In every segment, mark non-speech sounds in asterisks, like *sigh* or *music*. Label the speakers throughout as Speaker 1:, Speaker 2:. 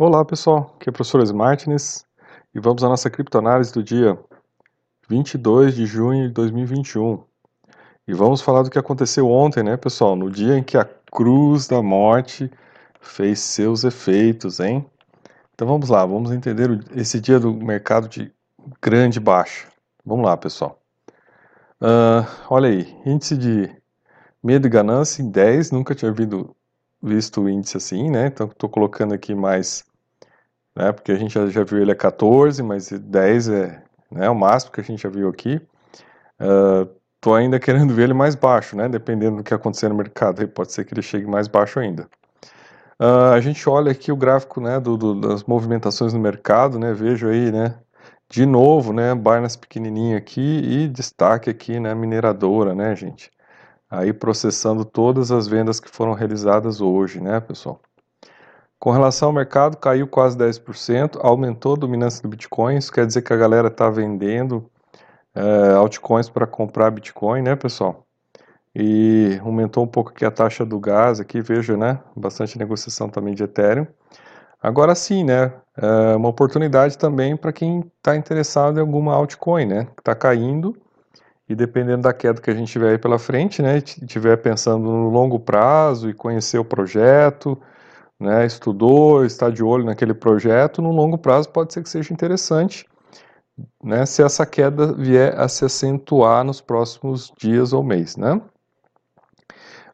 Speaker 1: Olá pessoal, aqui é o professor Smartness e vamos à nossa criptoanálise do dia 22 de junho de 2021. E vamos falar do que aconteceu ontem, né pessoal, no dia em que a cruz da morte fez seus efeitos, hein? Então vamos lá, vamos entender esse dia do mercado de grande baixa. Vamos lá pessoal. Uh, olha aí, índice de medo e ganância em 10, nunca tinha visto, visto o índice assim, né? Então estou colocando aqui mais né? Porque a gente já, já viu ele a 14, mas 10 é né, o máximo que a gente já viu aqui. Uh, tô ainda *laughs* querendo ver ele mais baixo, né? Dependendo do que acontecer no mercado, pode ser que ele chegue mais baixo ainda. Uh, a gente olha aqui o gráfico, né, do, do, das movimentações no mercado, né? Vejo aí, né? De novo, né? Barnas pequenininho aqui e destaque aqui, né? Mineradora, né, gente? Aí processando todas as vendas que foram realizadas hoje, né, pessoal? Com relação ao mercado, caiu quase 10%, aumentou a dominância do Bitcoin, isso quer dizer que a galera está vendendo é, altcoins para comprar Bitcoin, né, pessoal? E aumentou um pouco aqui a taxa do gás, aqui veja, né, bastante negociação também de Ethereum. Agora sim, né, é uma oportunidade também para quem está interessado em alguma altcoin, né, que está caindo, e dependendo da queda que a gente tiver aí pela frente, né, estiver pensando no longo prazo e conhecer o projeto, né, estudou, está de olho naquele projeto, no longo prazo pode ser que seja interessante, né, se essa queda vier a se acentuar nos próximos dias ou mês, né.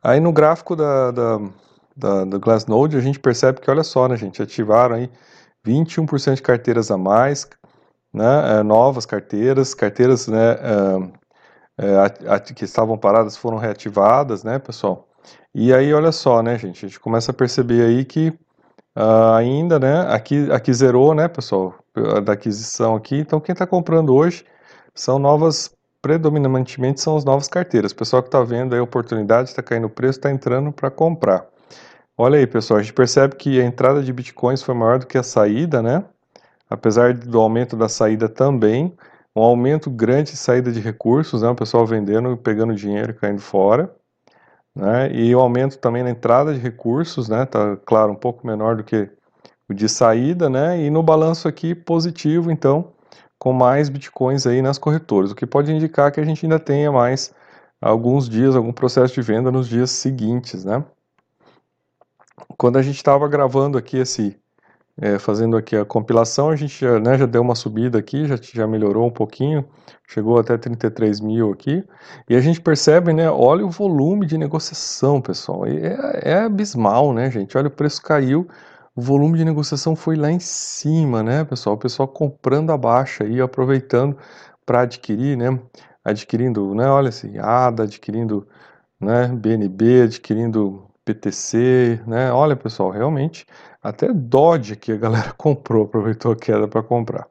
Speaker 1: Aí no gráfico da, da, da, Glassnode a gente percebe que, olha só, né, gente, ativaram aí 21% de carteiras a mais, né, é, novas carteiras, carteiras, né, é, é, que estavam paradas foram reativadas, né, pessoal. E aí, olha só, né, gente, a gente começa a perceber aí que uh, ainda, né, aqui, aqui zerou, né, pessoal, da aquisição aqui, então quem está comprando hoje são novas, predominantemente são as novas carteiras, pessoal que está vendo aí a oportunidade, está caindo o preço, está entrando para comprar. Olha aí, pessoal, a gente percebe que a entrada de bitcoins foi maior do que a saída, né, apesar do aumento da saída também, um aumento grande de saída de recursos, né, o pessoal vendendo, pegando dinheiro e caindo fora. Né? E o aumento também na entrada de recursos, né? Tá claro, um pouco menor do que o de saída, né? E no balanço aqui positivo, então, com mais bitcoins aí nas corretoras, o que pode indicar que a gente ainda tenha mais alguns dias, algum processo de venda nos dias seguintes, né? Quando a gente estava gravando aqui esse é, fazendo aqui a compilação, a gente já, né, já deu uma subida aqui, já, já melhorou um pouquinho, chegou até 33 mil aqui, e a gente percebe, né, olha o volume de negociação, pessoal, é, é abismal, né, gente, olha o preço caiu, o volume de negociação foi lá em cima, né, pessoal, o pessoal comprando a baixa e aproveitando para adquirir, né, adquirindo, né, olha assim, ADA, adquirindo, né, BNB, adquirindo PTC, né, olha, pessoal, realmente até Dodge que a galera *laughs* comprou, aproveitou a queda para comprar.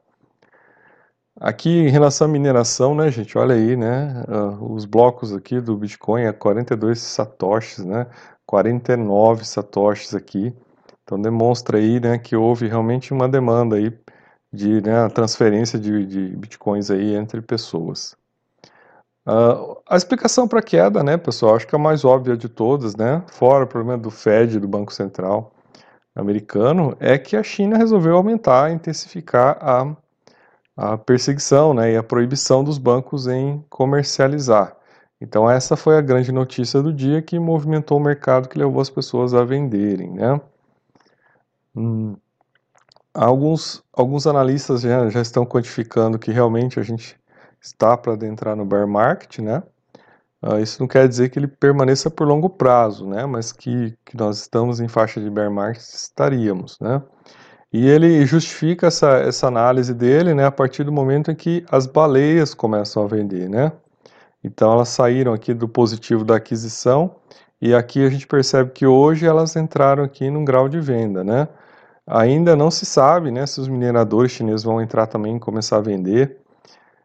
Speaker 1: Aqui em relação à mineração, né, gente, olha aí, né, uh, os blocos aqui do Bitcoin é 42 satoshis, né, 49 satoshis aqui. Então demonstra aí, né, que houve realmente uma demanda aí de né, transferência de, de bitcoins aí entre pessoas. Uh, a explicação para a queda, né, pessoal, acho que é a mais óbvia de todas, né, fora o problema do Fed, do Banco Central, americano é que a China resolveu aumentar, intensificar a, a perseguição né, e a proibição dos bancos em comercializar. Então essa foi a grande notícia do dia que movimentou o mercado, que levou as pessoas a venderem. Né? Hum, alguns, alguns analistas já, já estão quantificando que realmente a gente está para adentrar no bear market, né? Uh, isso não quer dizer que ele permaneça por longo prazo, né? Mas que, que nós estamos em faixa de bear market, estaríamos, né? E ele justifica essa, essa análise dele, né? A partir do momento em que as baleias começam a vender, né? Então elas saíram aqui do positivo da aquisição e aqui a gente percebe que hoje elas entraram aqui num grau de venda, né? Ainda não se sabe, né? Se os mineradores chineses vão entrar também e começar a vender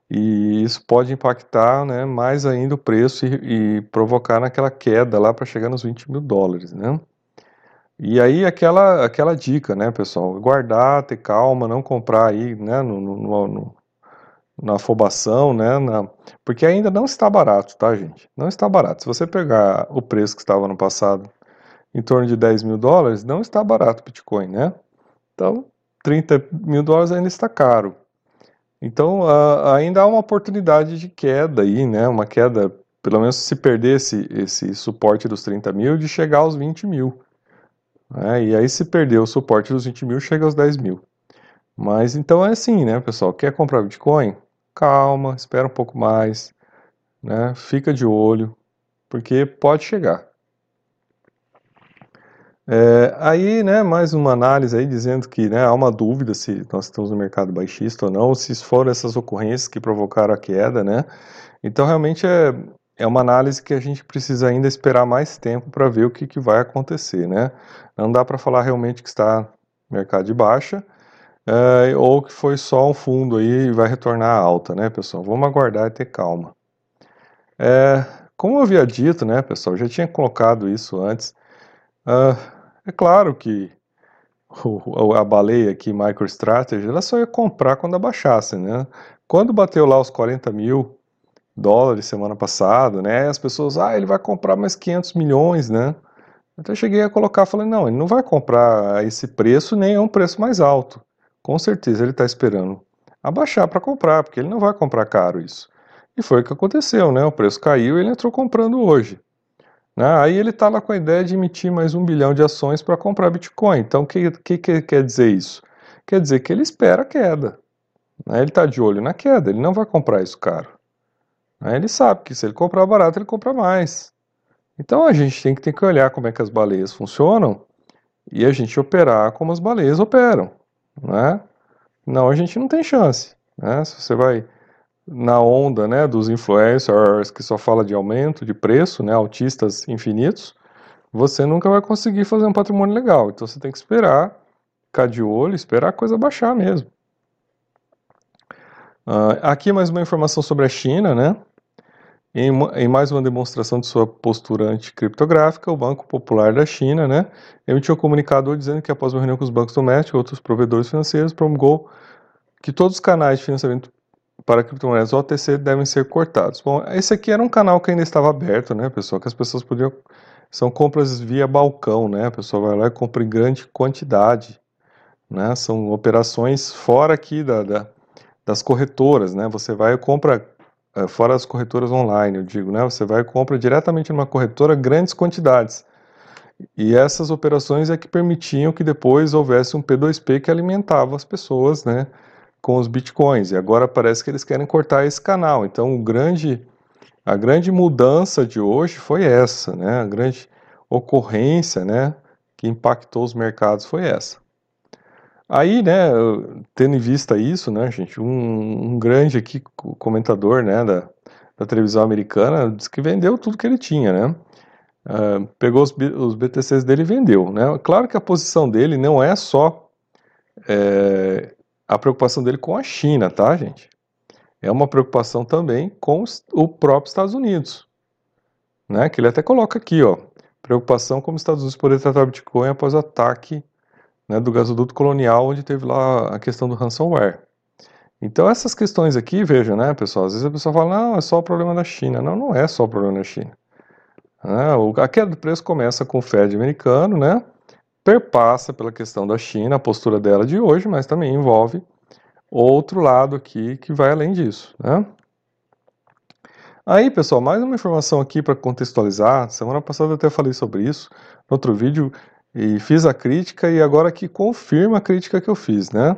Speaker 1: e isso pode impactar né, mais ainda o preço e, e provocar naquela queda lá para chegar nos 20 mil dólares, né? E aí aquela, aquela dica, né, pessoal, guardar, ter calma, não comprar aí, né, no, no, no, na afobação, né, na, porque ainda não está barato, tá, gente? Não está barato. Se você pegar o preço que estava no passado, em torno de 10 mil dólares, não está barato o Bitcoin, né? Então, 30 mil dólares ainda está caro. Então, ainda há uma oportunidade de queda aí, né? Uma queda, pelo menos se perder esse, esse suporte dos 30 mil, de chegar aos 20 mil. Né? E aí, se perder o suporte dos 20 mil, chega aos 10 mil. Mas então é assim, né, pessoal? Quer comprar Bitcoin? Calma, espera um pouco mais, né? Fica de olho, porque pode chegar. É, aí, né, mais uma análise aí dizendo que né, há uma dúvida se nós estamos no mercado baixista ou não, se foram essas ocorrências que provocaram a queda, né? Então, realmente é, é uma análise que a gente precisa ainda esperar mais tempo para ver o que, que vai acontecer, né? Não dá para falar realmente que está mercado de baixa, é, ou que foi só um fundo aí e vai retornar alta, né, pessoal? Vamos aguardar e ter calma. É, como eu havia dito, né, pessoal, já tinha colocado isso antes, uh, é claro que a baleia aqui, MicroStrategy, ela só ia comprar quando abaixasse, né? Quando bateu lá os 40 mil dólares semana passada, né? As pessoas, ah, ele vai comprar mais 500 milhões, né? Então eu cheguei a colocar, falei, não, ele não vai comprar a esse preço, nem é um preço mais alto. Com certeza ele está esperando abaixar para comprar, porque ele não vai comprar caro isso. E foi o que aconteceu, né? O preço caiu e ele entrou comprando hoje. Né? Aí ele está lá com a ideia de emitir mais um bilhão de ações para comprar Bitcoin. Então, o que, que, que, quer dizer isso? Quer dizer que ele espera a queda. Né? Ele está de olho na queda, ele não vai comprar isso caro. Né? Ele sabe que se ele comprar barato, ele compra mais. Então, a gente tem que, tem que olhar como é que as baleias funcionam e a gente operar como as baleias operam. Né? Não, a gente não tem chance. Né? Se você vai na onda né, dos influencers que só fala de aumento de preço, né, autistas infinitos, você nunca vai conseguir fazer um patrimônio legal. Então você tem que esperar, ficar de olho, esperar a coisa baixar mesmo. Uh, aqui mais uma informação sobre a China, né? Em, em, mais uma demonstração de sua postura anticriptográfica, o Banco Popular da China, né, emitiu um comunicado dizendo que após uma reunião com os bancos domésticos e outros provedores financeiros, promulgou que todos os canais de financiamento para criptomoedas OTC devem ser cortados. Bom, esse aqui era um canal que ainda estava aberto, né, pessoal? Que as pessoas podiam. São compras via balcão, né? A pessoa vai lá e compra em grande quantidade. Né? São operações fora aqui da, da das corretoras, né? Você vai e compra é, fora das corretoras online, eu digo, né? Você vai e compra diretamente numa corretora grandes quantidades. E essas operações é que permitiam que depois houvesse um P2P que alimentava as pessoas, né? Com os bitcoins. E agora parece que eles querem cortar esse canal. Então, o grande, a grande mudança de hoje foi essa, né? A grande ocorrência, né, que impactou os mercados foi essa. Aí, né, tendo em vista isso, né, gente, um, um grande aqui comentador, né, da, da televisão americana disse que vendeu tudo que ele tinha, né? Uh, pegou os, os BTCs dele e vendeu, né? Claro que a posição dele não é só é, a preocupação dele com a China, tá, gente? É uma preocupação também com o próprio Estados Unidos, né? Que ele até coloca aqui, ó, preocupação como os Estados Unidos poder tratar Bitcoin após o ataque né, do gasoduto colonial, onde teve lá a questão do ransomware. Então essas questões aqui, veja, né, pessoal, às vezes a pessoa fala, não, é só o problema da China. Não, não é só o problema da China. É, a queda do preço começa com o Fed americano, né, perpassa pela questão da China, a postura dela de hoje, mas também envolve outro lado aqui que vai além disso, né? Aí, pessoal, mais uma informação aqui para contextualizar. Semana passada eu até falei sobre isso no outro vídeo e fiz a crítica e agora que confirma a crítica que eu fiz, né?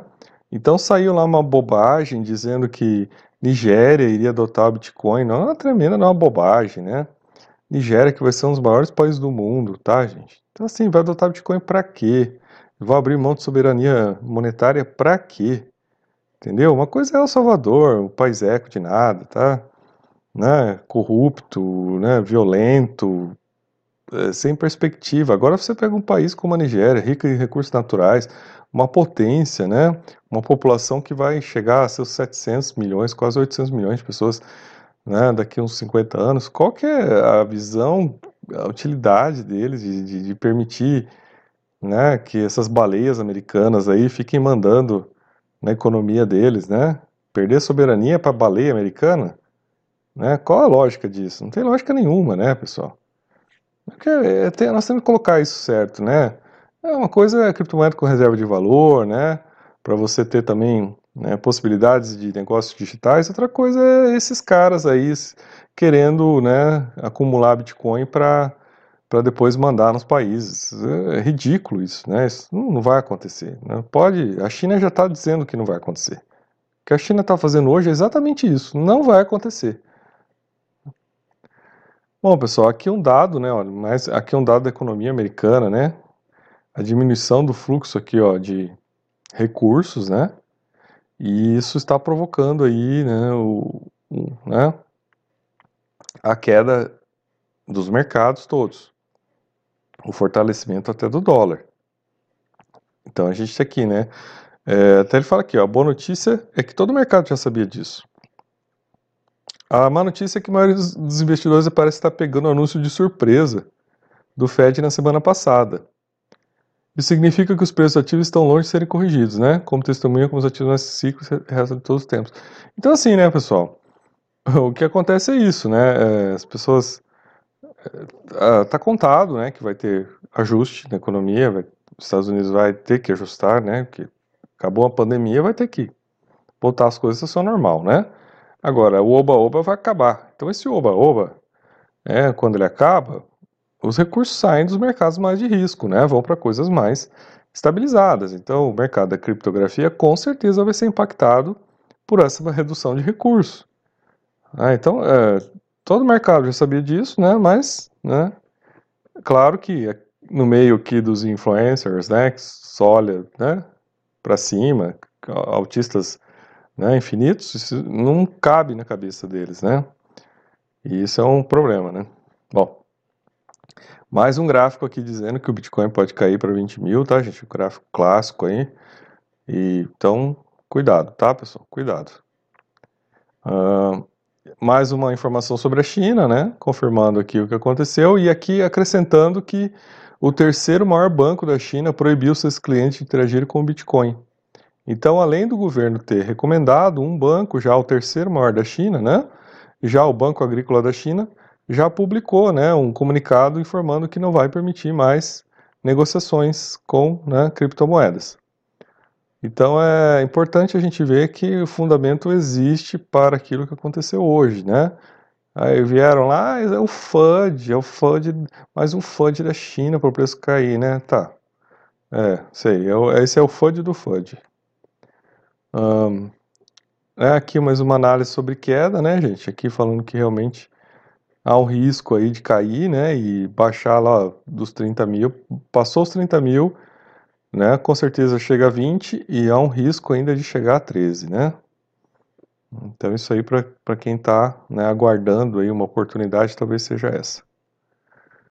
Speaker 1: Então saiu lá uma bobagem dizendo que Nigéria iria adotar o Bitcoin. Não é uma tremenda, não é uma bobagem, né? Nigéria que vai ser um dos maiores países do mundo, tá, gente? Então, assim, vai adotar Bitcoin para quê? Vou abrir mão de soberania monetária para quê? Entendeu? Uma coisa é El Salvador, o país eco de nada, tá? Né? Corrupto, né? violento, é, sem perspectiva. Agora você pega um país como a Nigéria, rico em recursos naturais, uma potência, né? Uma população que vai chegar a seus 700 milhões, quase 800 milhões de pessoas, né? Daqui uns 50 anos. Qual que é a visão a utilidade deles de, de, de, permitir né, que essas baleias americanas aí fiquem mandando na economia deles, né? Perder soberania para baleia americana? Né? Qual a lógica disso? Não tem lógica nenhuma, né, pessoal? Porque é, nós temos que colocar isso certo, né? É uma coisa é criptomoeda com reserva de valor, né? Para você ter também né, possibilidades de negócios digitais. Outra coisa é esses caras aí querendo né, acumular Bitcoin para para depois mandar nos países. É ridículo isso, né? Isso não vai acontecer. Né? Pode, a China já está dizendo que não vai acontecer. O que a China está fazendo hoje é exatamente isso. Não vai acontecer. Bom, pessoal, aqui um dado, né? Olha, mas aqui é um dado da economia americana, né? A diminuição do fluxo aqui, ó, de recursos, né? E isso está provocando aí, né, o, o né, a queda dos mercados todos o fortalecimento até do dólar. Então a gente tem aqui, né? É, até ele fala aqui, ó, a boa notícia é que todo o mercado já sabia disso. A má notícia é que a maioria dos investidores parece estar pegando o anúncio de surpresa do Fed na semana passada. Isso significa que os preços ativos estão longe de serem corrigidos, né? Como testemunha como os ativos nesse ciclo restam de todos os tempos. Então assim, né, pessoal? *laughs* O que acontece é isso, né? É, as pessoas está contado, né, que vai ter ajuste na economia, vai, os Estados Unidos vai ter que ajustar, né, porque acabou a pandemia, vai ter que botar as coisas ao seu normal, né. Agora, o oba-oba vai acabar. Então, esse oba-oba, né, quando ele acaba, os recursos saem dos mercados mais de risco, né, vão para coisas mais estabilizadas. Então, o mercado da criptografia com certeza vai ser impactado por essa *laughs* redução de recursos. Ah, então, é, todo o mercado já sabia disso, né? Mas, né? Claro que no meio aqui dos influencers, né? Que só olha, né? Para cima, autistas, né? Infinitos, isso não cabe na cabeça deles, né? E isso é um problema, né? Bom, mais um gráfico aqui dizendo que o Bitcoin pode cair para 20 mil, tá, gente? Um gráfico clássico aí. E, então, cuidado, tá, pessoal? Cuidado. Uh, mais uma informação sobre a China, né? Confirmando aqui o que aconteceu e aqui acrescentando que o terceiro maior banco da China proibiu seus clientes de interagir com o Bitcoin. Então, além do governo ter recomendado um banco, já o terceiro maior da China, né? Já o Banco Agrícola da China já publicou, né, um comunicado informando que não vai permitir mais negociações com né, criptomoedas. Então é importante a gente ver que o fundamento existe para aquilo que aconteceu hoje, né? Aí vieram lá, ah, é o FUD, é o FUD, mais um FUD da China para o preço cair, né? Tá. É, sei, é esse é o FUD do FUD. Um, é aqui mais uma análise sobre queda, né, gente? Aqui falando que realmente há um risco aí de cair, né? E baixar lá dos 30 mil. Passou os 30 mil, né? Com certeza chega a 20 e há um risco ainda de chegar a 13, né? Então isso aí para quem está né, aguardando aí uma oportunidade talvez seja essa.